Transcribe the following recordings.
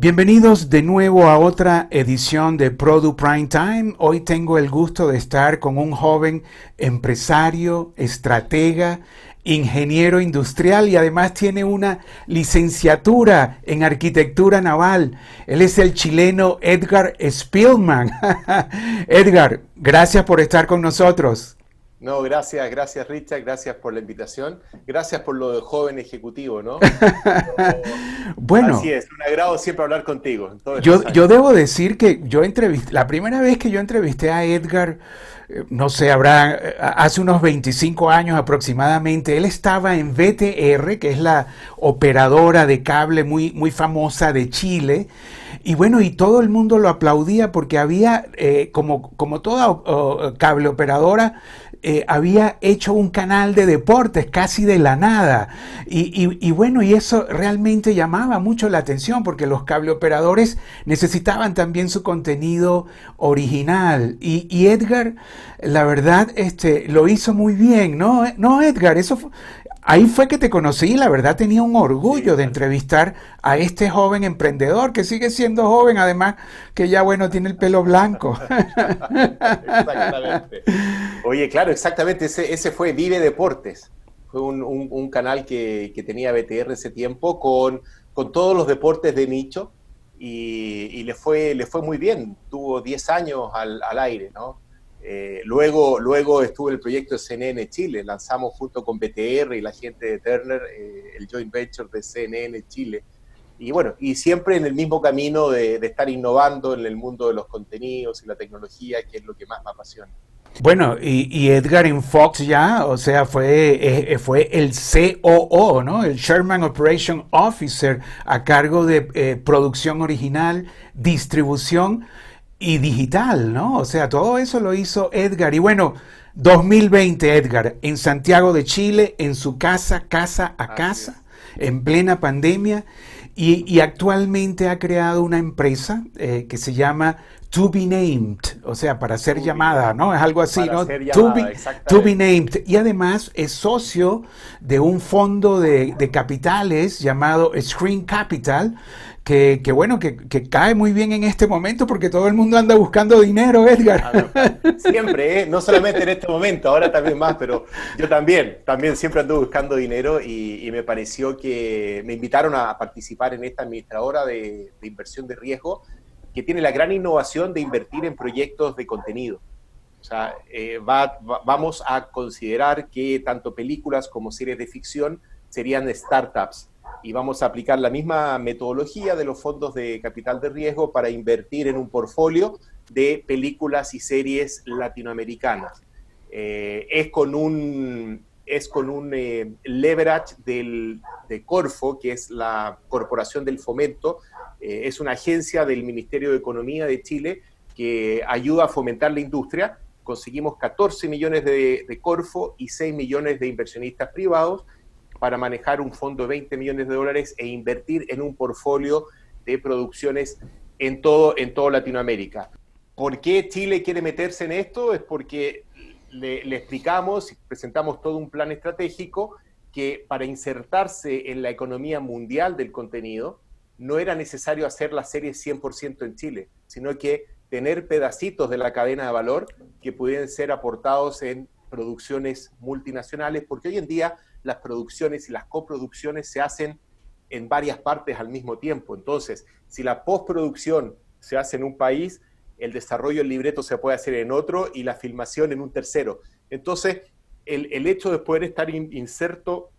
Bienvenidos de nuevo a otra edición de Produ Prime Time. Hoy tengo el gusto de estar con un joven empresario, estratega, ingeniero industrial y además tiene una licenciatura en arquitectura naval. Él es el chileno Edgar Spielman. Edgar, gracias por estar con nosotros. No, gracias, gracias Richard, gracias por la invitación, gracias por lo de joven ejecutivo, ¿no? bueno. Así es, un agrado siempre hablar contigo. Yo, yo, debo decir que yo entrevisté, la primera vez que yo entrevisté a Edgar, eh, no sé, habrá, eh, hace unos 25 años aproximadamente, él estaba en VTR, que es la operadora de cable muy, muy famosa de Chile, y bueno, y todo el mundo lo aplaudía porque había, eh, como, como toda cable operadora, eh, había hecho un canal de deportes casi de la nada. Y, bueno, y eso realmente llamaba mucho la atención porque los cableoperadores necesitaban también su contenido original. Y, Edgar, la verdad, este, lo hizo muy bien, ¿no? No, Edgar, eso fue, Ahí fue que te conocí y la verdad tenía un orgullo de entrevistar a este joven emprendedor que sigue siendo joven, además que ya bueno tiene el pelo blanco. exactamente. Oye, claro, exactamente, ese, ese fue Vive Deportes. Fue un, canal que, tenía BTR ese tiempo con, con todos los deportes de nicho y, le, fue, le fue muy bien. Tuvo 10 años al, al aire, ¿no? Eh, luego, luego estuvo el proyecto de CNN Chile, lanzamos junto con BTR y la gente de Turner eh, el joint venture de CNN Chile. Y bueno, y siempre en el mismo camino de, estar innovando en el mundo de los contenidos y la tecnología, que es lo que más me apasiona. Bueno, y, Edgar en Fox ya, o sea, fue, eh, fue el COO, ¿no? El Sherman Operation Officer a cargo de producción original, distribución y digital, ¿no? O sea, todo eso lo hizo Edgar. Y bueno, 2020, Edgar, en Santiago de Chile, en su casa, casa a casa, en plena pandemia, y, actualmente ha creado una empresa eh, que se llama To Be Named, o sea, para ser llamada, ¿no? Es algo así, ¿no? to, be, Named. Y además es socio de un fondo de, de capitales llamado Screen Capital, que, bueno, que, cae muy bien en este momento porque todo el mundo anda buscando dinero, Edgar. Siempre, ¿eh? no solamente en este momento, ahora también más, pero yo también, también siempre ando buscando dinero y, me pareció que me invitaron a participar en esta administradora de, inversión de riesgo que tiene la gran innovación de invertir en proyectos de contenido. O sea, eh, vamos a considerar que tanto películas como series de ficción serían startups y vamos a aplicar la misma metodología de los fondos de capital de riesgo para invertir en un portfolio de películas y series latinoamericanas. Eh, es con un, es con un eh, leverage del, de Corfo, que es la Corporación del Fomento, eh, es una agencia del Ministerio de Economía de Chile que ayuda a fomentar la industria. Conseguimos 14 millones de, de Corfo y 6 millones de inversionistas privados para manejar un fondo de 20 millones de dólares e invertir en un portfolio de producciones en todo, en todo Latinoamérica. ¿Por qué Chile quiere meterse en esto? Es porque le, explicamos y presentamos todo un plan estratégico que para insertarse en la economía mundial del contenido no era necesario hacer las series 100% en Chile, sino que tener pedacitos de la cadena de valor que pudieran ser aportados en producciones multinacionales, porque hoy en día las producciones y las coproducciones se hacen en varias partes al mismo tiempo. Entonces, si la postproducción se hace en un país, el desarrollo del libreto se puede hacer en otro y la filmación en un tercero. Entonces, el, hecho de poder estar inserto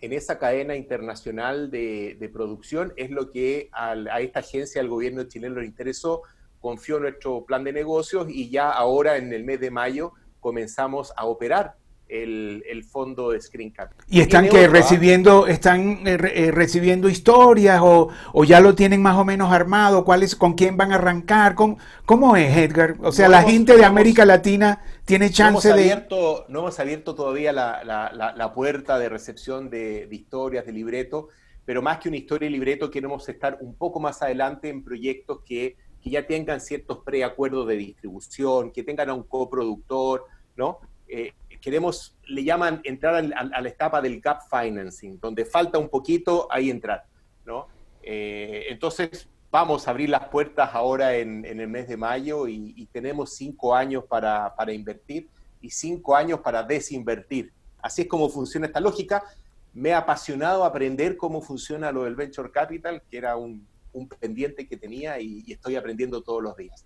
en esa cadena internacional de, producción es lo que a, esta agencia, al gobierno chileno le interesó, confió en nuestro plan de negocios y ya ahora en el mes de mayo comenzamos a operar el, fondo de Screen ¿Y están que recibiendo, están eh, eh, recibiendo historias o, ya lo tienen más o menos armado? ¿Cuál es, ¿Con quién van a arrancar? ¿Cómo, cómo es, Edgar? O sea, la gente de América Latina tiene chance no de... Abierto, no hemos abierto todavía la, puerta de recepción de, historias, de libreto, pero más que una historia y libreto queremos estar un poco más adelante en proyectos que, que ya tengan ciertos preacuerdos de distribución, que tengan a un coproductor, ¿no? Eh, queremos, le llaman entrar a, la etapa del gap financing, donde falta un poquito, ahí entrar, ¿no? Eh, entonces, vamos a abrir las puertas ahora en, el mes de mayo y, tenemos cinco años para, invertir y cinco años para desinvertir. Así es como funciona esta lógica. Me ha apasionado aprender cómo funciona lo del Venture Capital, que era un pendiente que tenía y, estoy aprendiendo todos los días.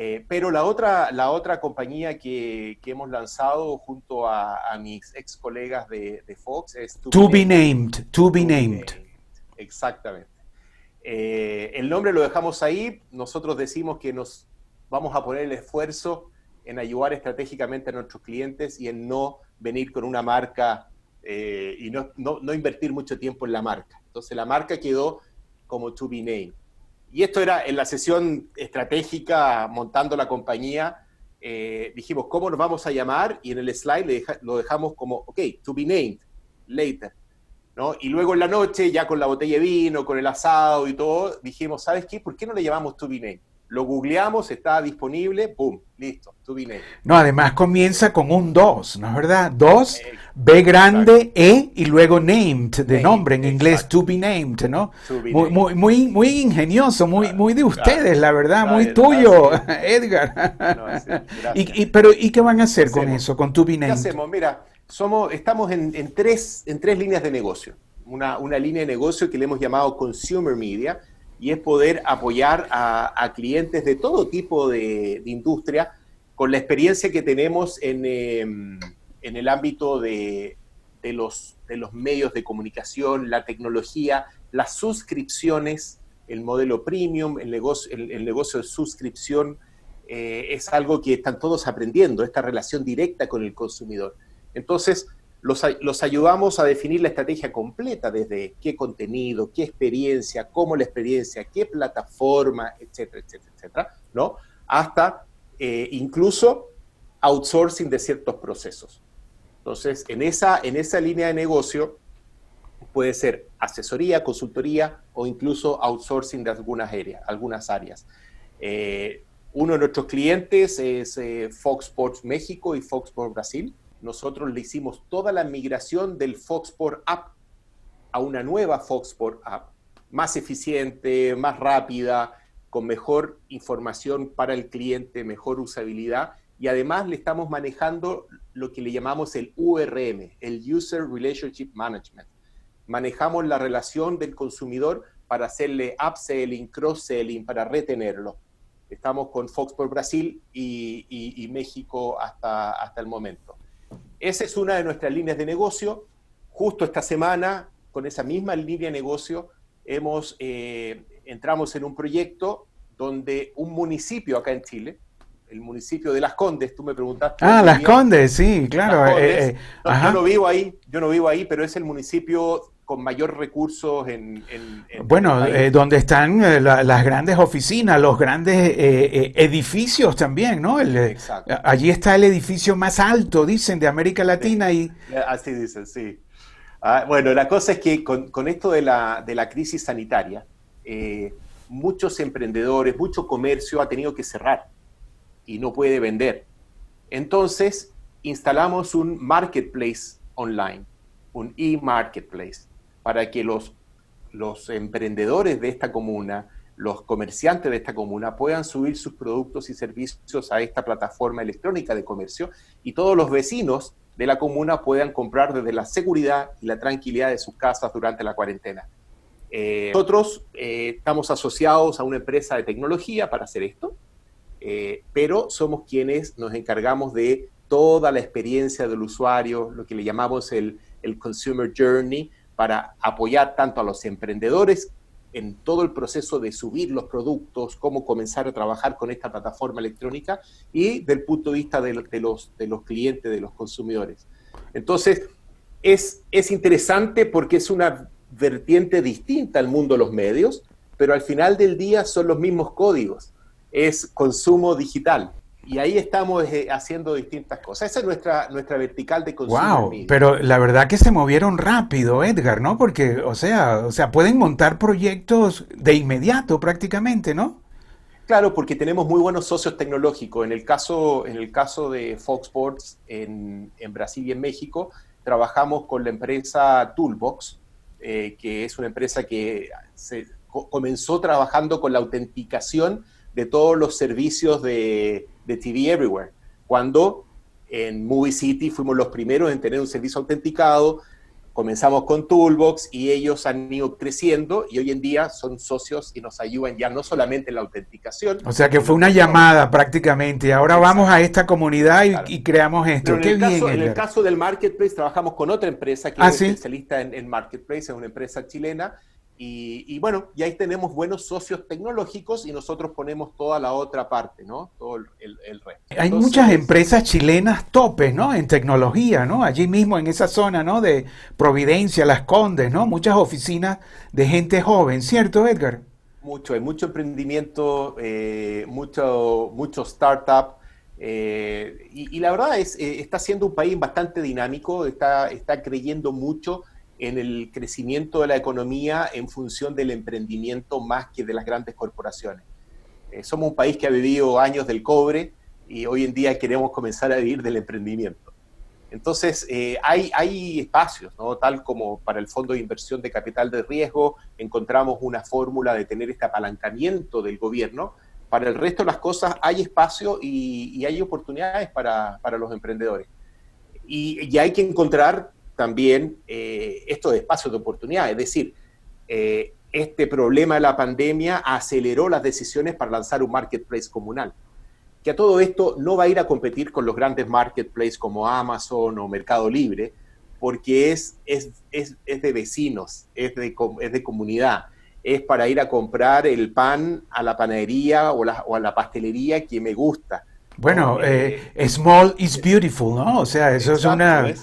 Eh, pero la otra, la otra compañía que, que hemos lanzado junto a, a mis ex colegas de, de Fox es To, be, named. To be, named. Exactamente. Eh, el nombre lo dejamos ahí. Nosotros decimos que nos vamos a poner el esfuerzo en ayudar estratégicamente a nuestros clientes y en no venir con una marca eh, y no, no, no, invertir mucho tiempo en la marca. Entonces la marca quedó como To Be Named. Y esto era en la sesión estratégica montando la compañía. Eh, dijimos, ¿cómo nos vamos a llamar? Y en el slide lo dejamos como, ok, to be named, later. ¿no? Y luego en la noche, ya con la botella de vino, con el asado y todo, dijimos, ¿sabes qué? ¿Por qué no le llamamos to be named? Lo googleamos, está disponible, ¡pum! Listo, to be named. No, además comienza con un 2, ¿no es verdad? 2, B grande, E y luego named, de nombre en inglés, to be named, ¿no? muy, muy, muy, ingenioso, muy, muy de ustedes, la verdad, muy tuyo, Edgar. y, pero, ¿y qué van a hacer con eso, con to be named? ¿Qué hacemos? Mira, somos, estamos en, en, tres, en tres líneas de negocio. Una, una línea de negocio que le hemos llamado Consumer Media, y es poder apoyar a, clientes de todo tipo de, industria con la experiencia que tenemos en, em, el ámbito de, los, de los medios de comunicación, la tecnología, las suscripciones, el modelo premium, el negocio, el, negocio de suscripción, eh, es algo que están todos aprendiendo, esta relación directa con el consumidor. Entonces, los, ayudamos a definir la estrategia completa, desde qué contenido, qué experiencia, cómo la experiencia, qué plataforma, etcétera, etcétera, etcétera, ¿no? Hasta eh, incluso outsourcing de ciertos procesos. Entonces, en esa, en esa línea de negocio puede ser asesoría, consultoría o incluso outsourcing de algunas áreas. Algunas áreas. Eh, uno de nuestros clientes es eh, Fox Sports México y Fox Sports Brasil nosotros le hicimos toda la migración del Foxport App a una nueva Foxport App, más eficiente, más rápida, con mejor información para el cliente, mejor usabilidad, y además le estamos manejando lo que le llamamos el URM, el User Relationship Management. Manejamos la relación del consumidor para hacerle upselling, cross-selling, para retenerlo. Estamos con Foxport Brasil y, y México hasta, hasta el momento. Esa es una de nuestras líneas de negocio. Justo esta semana, con esa misma línea de negocio, hemos, eh, entramos en un proyecto donde un municipio acá en Chile, el municipio de Las Condes, tú me preguntaste. Ah, Las Condes, sí, claro. Eh, eh, yo no vivo ahí, yo no vivo ahí, pero es el municipio con mayor recursos en... bueno, eh, donde están eh, las grandes oficinas, los grandes eh, edificios también, ¿no? allí está el edificio más alto, dicen, de América Latina y... Así dicen, sí. Ah, bueno, la cosa es que con, esto de la, de la, crisis sanitaria, muchos emprendedores, mucho comercio ha tenido que cerrar y no puede vender. Entonces, instalamos un marketplace online, un e-marketplace para que los, los emprendedores de esta comuna, los comerciantes de esta comuna puedan subir sus productos y servicios a esta plataforma electrónica de comercio y todos los vecinos de la comuna puedan comprar desde la seguridad y la tranquilidad de sus casas durante la cuarentena. Eh, nosotros eh, estamos asociados a una empresa de tecnología para hacer esto, eh, pero somos quienes nos encargamos de toda la experiencia del usuario, lo que le llamamos el, el Consumer Journey, para apoyar tanto a los emprendedores en todo el proceso de subir los productos, cómo comenzar a trabajar con esta plataforma electrónica y del punto de vista de, los, de los clientes, de los consumidores. Entonces, es, es interesante porque es una vertiente distinta al mundo de los medios, pero al final del día son los mismos códigos. Es consumo digital y ahí estamos eh, haciendo distintas cosas. Esa es nuestra, nuestra vertical de consumo. Wow, pero la verdad que se movieron rápido, Edgar, ¿no? Porque, o sea, o sea, pueden montar proyectos de inmediato prácticamente, ¿no? Claro, porque tenemos muy buenos socios tecnológicos. En el caso, en el caso de Fox Sports en, en Brasil y en México, trabajamos con la empresa Toolbox, eh, que es una empresa que se, comenzó trabajando con la autenticación de todos los servicios de, de TV Everywhere, cuando en Movie City fuimos los primeros en tener un servicio autenticado, comenzamos con Toolbox y ellos han ido creciendo y hoy en día son socios y nos ayudan ya no solamente en la autenticación. O sea que fue una llamada prácticamente. Ahora vamos a esta comunidad y, creamos esto. en, el caso, en, el caso, del Marketplace trabajamos con otra empresa que ah, es especialista en, en Marketplace, es una empresa chilena y, bueno, y ahí tenemos buenos socios tecnológicos y nosotros ponemos toda la otra parte, ¿no? Todo el, el, resto. Hay muchas empresas chilenas topes, ¿no? En tecnología, ¿no? Allí mismo en esa zona, ¿no? De Providencia, Las Condes, ¿no? Muchas oficinas de gente joven, ¿cierto, Edgar? Mucho, hay mucho emprendimiento, eh, mucho, mucho startup. Eh, y, la verdad es, eh, está siendo un país bastante dinámico, está, está creyendo mucho en el crecimiento de la economía en función del emprendimiento más que de las grandes corporaciones. Eh, somos un país que ha vivido años del cobre y hoy en día queremos comenzar a vivir del emprendimiento. Entonces, eh, hay, hay espacios, ¿no? tal como para el Fondo de Inversión de Capital de Riesgo, encontramos una fórmula de tener este apalancamiento del gobierno. Para el resto de las cosas hay espacio y, hay oportunidades para, para los emprendedores. Y, y, hay que encontrar también eh, esto de espacios de oportunidad, es decir, eh, este problema de la pandemia aceleró las decisiones para lanzar un marketplace comunal. Que a todo esto no va a ir a competir con los grandes marketplaces como Amazon o Mercado Libre, porque es, es, es, es de vecinos, es de, es de comunidad es para ir a comprar el pan a la panadería o, la, o a la pastelería que me gusta. Bueno, eh, small is beautiful, ¿no? O sea, eso es una...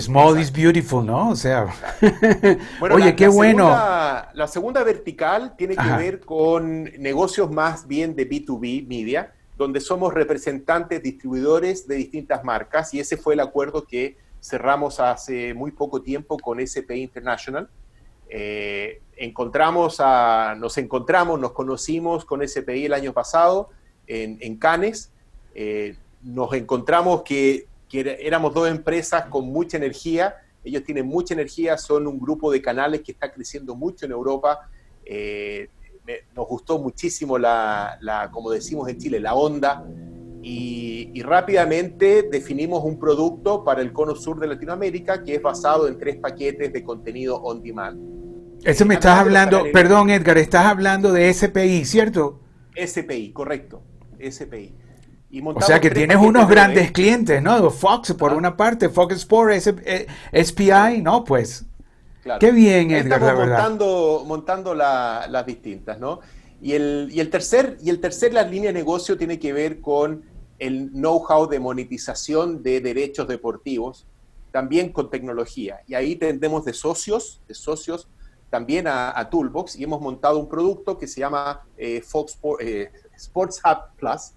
Small is beautiful, ¿no? O sea, oye, qué bueno. la segunda vertical tiene que ver con negocios más bien de B2B media, donde somos representantes, distribuidores de distintas marcas, y ese fue el acuerdo que cerramos hace muy poco tiempo con SPI International. Eh, encontramos a, nos encontramos, nos conocimos con SPI el año pasado en, en Cannes. Eh, nos encontramos que que éramos dos empresas con mucha energía, ellos tienen mucha energía, son un grupo de canales que está creciendo mucho en Europa. Eh, nos gustó muchísimo la, como decimos en Chile, la onda. Y, rápidamente definimos un producto para el cono sur de Latinoamérica que es basado en tres paquetes de contenido on demand. Eso me estás hablando, perdón Edgar, estás hablando de SPI, ¿cierto? SPI, correcto, SPI o sea que tienes unos grandes clientes, ¿no? Fox por una parte, Fox Sports, SPI, eh, ¿no? Pues. Qué bien, Edgar, la verdad. montando, montando las distintas, ¿no? Y el, y el tercer, y el tercer la línea de negocio tiene que ver con el know-how de monetización de derechos deportivos, también con tecnología. Y ahí tendemos de socios, de socios también a, Toolbox, y hemos montado un producto que se llama eh, Fox eh, Sports Hub Plus,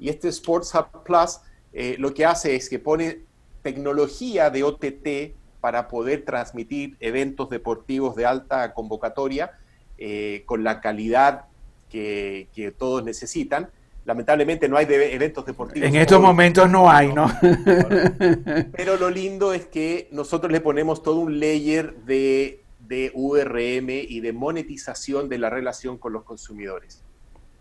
y este Sports Hub Plus eh, lo que hace es que pone tecnología de OTT para poder transmitir eventos deportivos de alta convocatoria eh, con la calidad que, todos necesitan. Lamentablemente no hay eventos deportivos. En estos momentos no hay, ¿no? Pero lo lindo es que nosotros le ponemos todo un layer de, de URM y de monetización de la relación con los consumidores.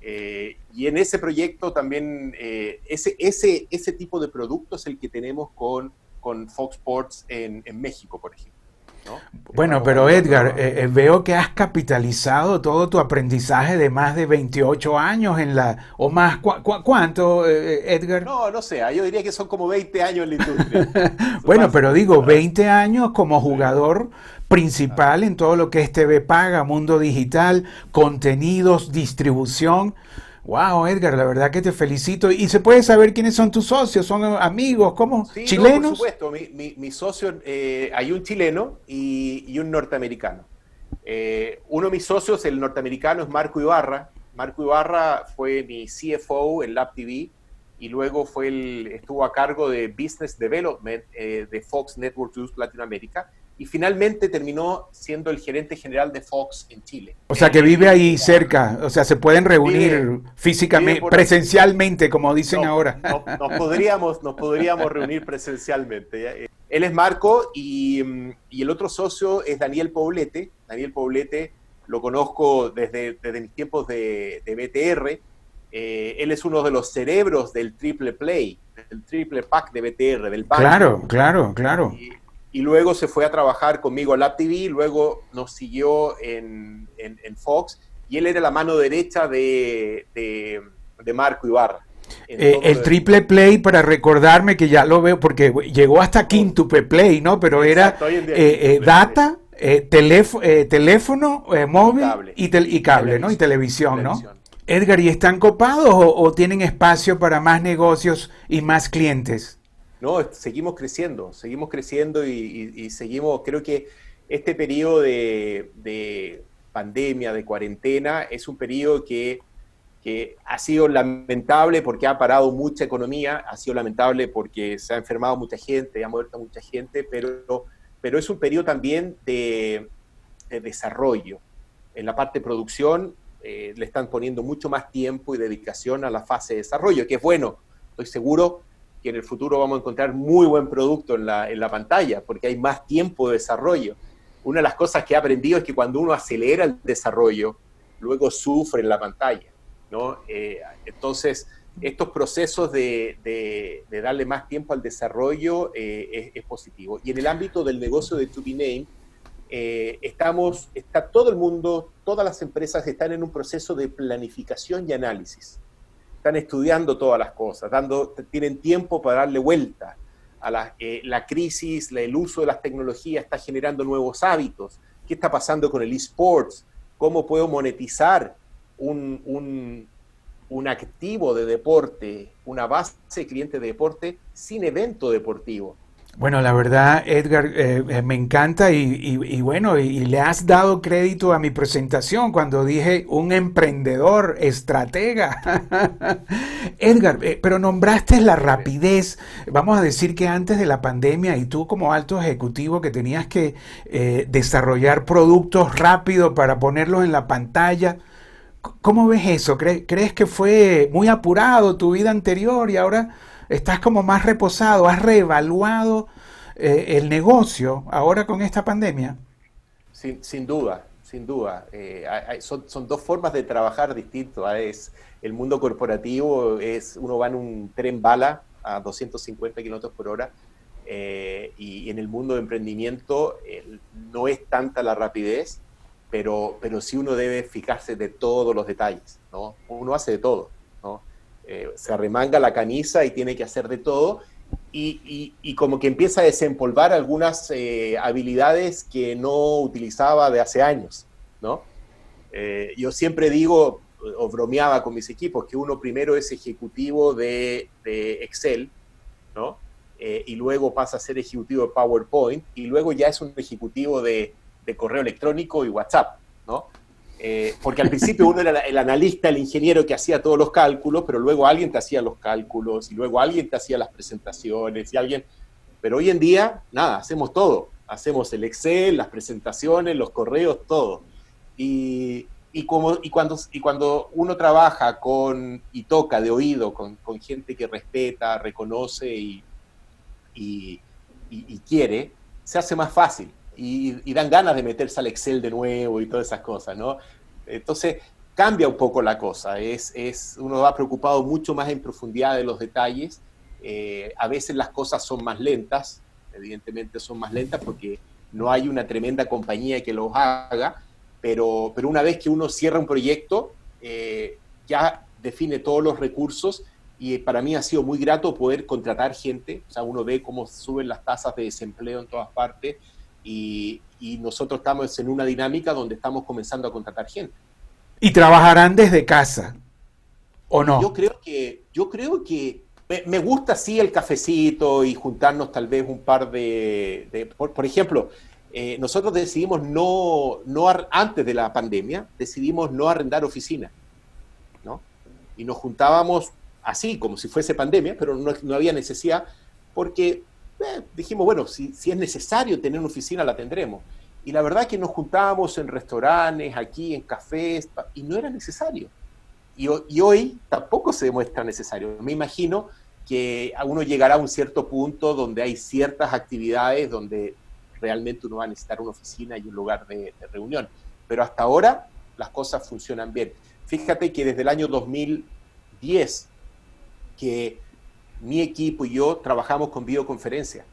Eh, y en ese proyecto también, eh, ese, ese, ese tipo de producto es el que tenemos con, con Fox Sports en, en México, por ejemplo. Bueno, pero Edgar, eh, veo que has capitalizado todo tu aprendizaje de más de 28 años en la... o más, ¿cuánto, Edgar? No, no sé, yo diría que son como 20 años en la industria. bueno, pero digo, 20 años como jugador principal en todo lo que es TV Paga, mundo digital, contenidos, distribución. Wow, Edgar, la verdad que te felicito. ¿Y se puede saber quiénes son tus socios? ¿Son amigos? ¿Cómo? ¿Chilenos? por supuesto, mi, mi, socio, eh, hay un chileno y, un norteamericano. Eh, uno de mis socios, el norteamericano, es Marco Ibarra. Marco Ibarra fue mi CFO en Lab TV y luego fue el, estuvo a cargo de Business Development eh, de Fox Network News Latinoamérica y finalmente terminó siendo el gerente general de Fox en Chile. O sea, que vive ahí cerca, o sea, se pueden reunir físicamente, presencialmente, como dicen ahora. nos, podríamos, nos podríamos reunir presencialmente. Él es Marco y, y, el otro socio es Daniel Poblete. Daniel Poblete lo conozco desde, desde mis tiempos de, de BTR. Eh, él es uno de los cerebros del triple play, del triple pack de BTR, del Claro, claro, claro. Y, y, luego se fue a trabajar conmigo a Lab TV, luego nos siguió en, en, en Fox, y él era la mano derecha de, de, de Marco Ibarra. Eh, el triple play, para recordarme que ya lo veo, porque llegó hasta quintuple play, ¿no? Pero Exacto, era eh, eh, data, eh, teléfono móvil cable. Y, tel y, cable, ¿no? Y televisión, televisión, ¿no? Edgar, ¿y están copados o, o, tienen espacio para más negocios y más clientes? No, seguimos creciendo, seguimos creciendo y, seguimos, creo que este periodo de, de pandemia, de cuarentena, es un periodo que que ha sido lamentable porque ha parado mucha economía, ha sido lamentable porque se ha enfermado mucha gente, ha muerto mucha gente, pero, pero es un periodo también de, de desarrollo. En la parte de producción eh, le están poniendo mucho más tiempo y dedicación a la fase de desarrollo, que es bueno. Estoy seguro que en el futuro vamos a encontrar muy buen producto en la, en la pantalla, porque hay más tiempo de desarrollo. Una de las cosas que he aprendido es que cuando uno acelera el desarrollo, luego sufre en la pantalla ¿no? Eh, entonces, estos procesos de, de, darle más tiempo al desarrollo eh, es, es, positivo. Y en el ámbito del negocio de To Be Name, eh, estamos, está todo el mundo, todas las empresas están en un proceso de planificación y análisis. Están estudiando todas las cosas, tienen tiempo para darle vuelta a la, eh, crisis, el uso de las tecnologías está generando nuevos hábitos. ¿Qué está pasando con el esports? ¿Cómo puedo monetizar un, un, un, activo de deporte, una base de cliente de deporte sin evento deportivo. Bueno, la verdad, Edgar, eh, eh, me encanta y, bueno, y, le has dado crédito a mi presentación cuando dije un emprendedor, estratega. Edgar, eh, pero nombraste la rapidez. Vamos a decir que antes de la pandemia y tú como alto ejecutivo que tenías que desarrollar productos rápido para ponerlos en la pantalla, ¿Cómo ves eso? ¿Crees que fue muy apurado tu vida anterior y ahora estás como más reposado? ¿Has reevaluado eh, el negocio ahora con esta pandemia? Sin, duda, sin duda. Eh, son, dos formas de trabajar distintas. ¿ah? Es, el mundo corporativo es, uno va en un tren bala a 250 kilómetros por hora eh, y, en el mundo de emprendimiento no es tanta la rapidez pero, pero sí uno debe fijarse de todos los detalles, ¿no? Uno hace de todo. Eh, se arremanga la camisa y tiene que hacer de todo, y, como que empieza a desempolvar algunas eh, habilidades que no utilizaba de hace años, ¿no? Eh, yo siempre digo, o bromeaba con mis equipos, que uno primero es ejecutivo de, Excel, ¿no? Y luego pasa a ser ejecutivo de PowerPoint, y luego ya es un ejecutivo de de correo electrónico y WhatsApp, ¿no? Eh, porque al principio uno era el analista, el ingeniero que hacía todos los cálculos, pero luego alguien te hacía los cálculos y luego alguien te hacía las presentaciones y alguien... Pero hoy en día, nada, hacemos todo. Hacemos el Excel, las presentaciones, los correos, todo. Y, y, como, y, cuando, y cuando uno trabaja con y toca de oído con, con gente que respeta, reconoce y, y, y quiere, se hace más fácil y, y, dan ganas de meterse al Excel de nuevo y todas esas cosas, ¿no? Entonces cambia un poco la cosa, es, es, uno va preocupado mucho más en profundidad de los detalles, eh, a veces las cosas son más lentas, evidentemente son más lentas porque no hay una tremenda compañía que los haga, pero, pero una vez que uno cierra un proyecto, eh, ya define todos los recursos y para mí ha sido muy grato poder contratar gente, o sea, uno ve cómo suben las tasas de desempleo en todas partes y, y, nosotros estamos en una dinámica donde estamos comenzando a contratar gente. ¿Y trabajarán desde casa? ¿O no? Yo creo que, yo creo que me gusta sí el cafecito y juntarnos tal vez un par de, de por, por, ejemplo, eh, nosotros decidimos no, no, antes de la pandemia, decidimos no arrendar oficina, ¿no? Y nos juntábamos así, como si fuese pandemia, pero no, no había necesidad, porque eh, dijimos, bueno, si, si, es necesario tener una oficina, la tendremos. Y la verdad que nos juntábamos en restaurantes, aquí, en cafés, y no era necesario. Y, y hoy tampoco se demuestra necesario. Me imagino que uno llegará a un cierto punto donde hay ciertas actividades donde realmente uno va a necesitar una oficina y un lugar de, de reunión. pero hasta ahora las cosas funcionan bien. Fíjate que desde el año 2010 que mi equipo y yo trabajamos con videoconferencia.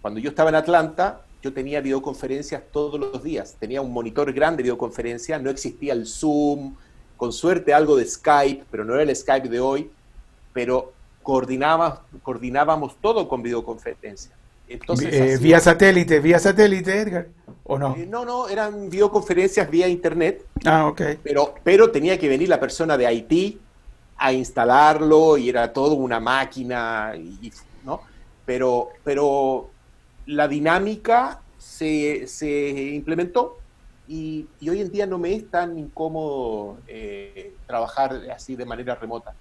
Cuando yo estaba en Atlanta, yo tenía videoconferencias todos los días. Tenía un monitor grande de videoconferencia, no existía el Zoom, con suerte algo de Skype, pero no era el Skype de hoy, pero coordinábamos, coordinábamos todo con videoconferencia. Entonces, eh, vía satélite, vía satélite, Edgar, ¿o no? Eh, no, no, eran videoconferencias vía internet. Ah, ok. Pero, pero tenía que venir la persona de Haití a instalarlo y era todo una máquina, y, ¿no? Pero, pero la dinámica se, implementó y, hoy en día no me es tan incómodo eh, trabajar así de manera remota.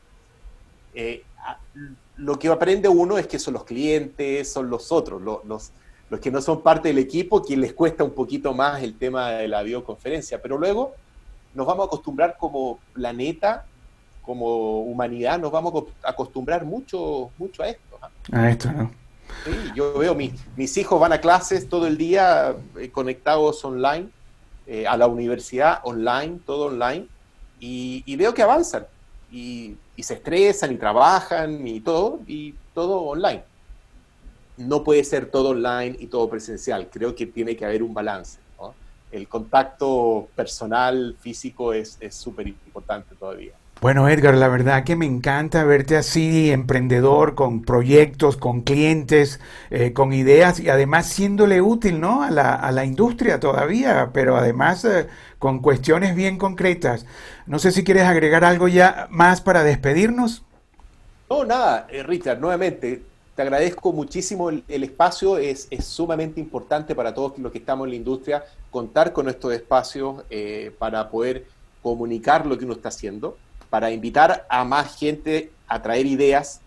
Eh, lo que aprende uno es que son los clientes, son los otros, los, los, que no son parte del equipo, quien les cuesta un poquito más el tema de la videoconferencia, pero luego nos vamos a acostumbrar como planeta, como humanidad, nos vamos a acostumbrar mucho, mucho a esto. A esto, ¿no? Sí, yo veo, mis, mis hijos van a clases todo el día eh, conectados online, eh, a la universidad online, todo online, y, veo que avanzan, y, se estresan, y trabajan, y todo, y todo online. No puede ser todo online y todo presencial, creo que tiene que haber un balance. El contacto personal, físico, es súper importante todavía. Bueno, Edgar, la verdad que me encanta verte así, emprendedor, con proyectos, con clientes, eh, con ideas y además siéndole útil ¿no? a, la, a la industria todavía, pero además eh, con cuestiones bien concretas. No sé si quieres agregar algo ya más para despedirnos. No, nada, eh, Richard, nuevamente, te agradezco muchísimo el, espacio, es, es, sumamente importante para todos los que estamos en la industria contar con estos espacios para poder comunicar lo que uno está haciendo para invitar a más gente a traer ideas,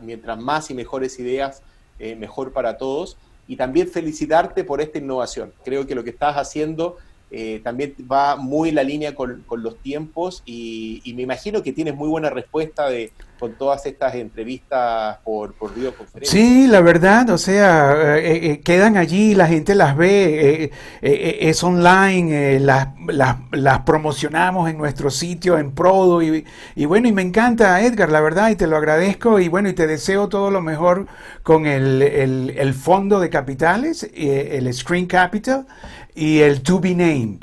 mientras más y mejores ideas, eh, mejor para todos, y también felicitarte por esta innovación. Creo que lo que estás haciendo eh, también va muy en la línea con, los tiempos y, me imagino que tienes muy buena respuesta de, con todas estas entrevistas por, por videoconferencia. Sí, la verdad, o sea, eh, eh, quedan allí, la gente las ve, es online, las, las, promocionamos en nuestro sitio, en Prodo, y, y, bueno, y me encanta, Edgar, la verdad, y te lo agradezco, y bueno, y te deseo todo lo mejor con el, el, el fondo de capitales, el Screen Capital y el To Be Named.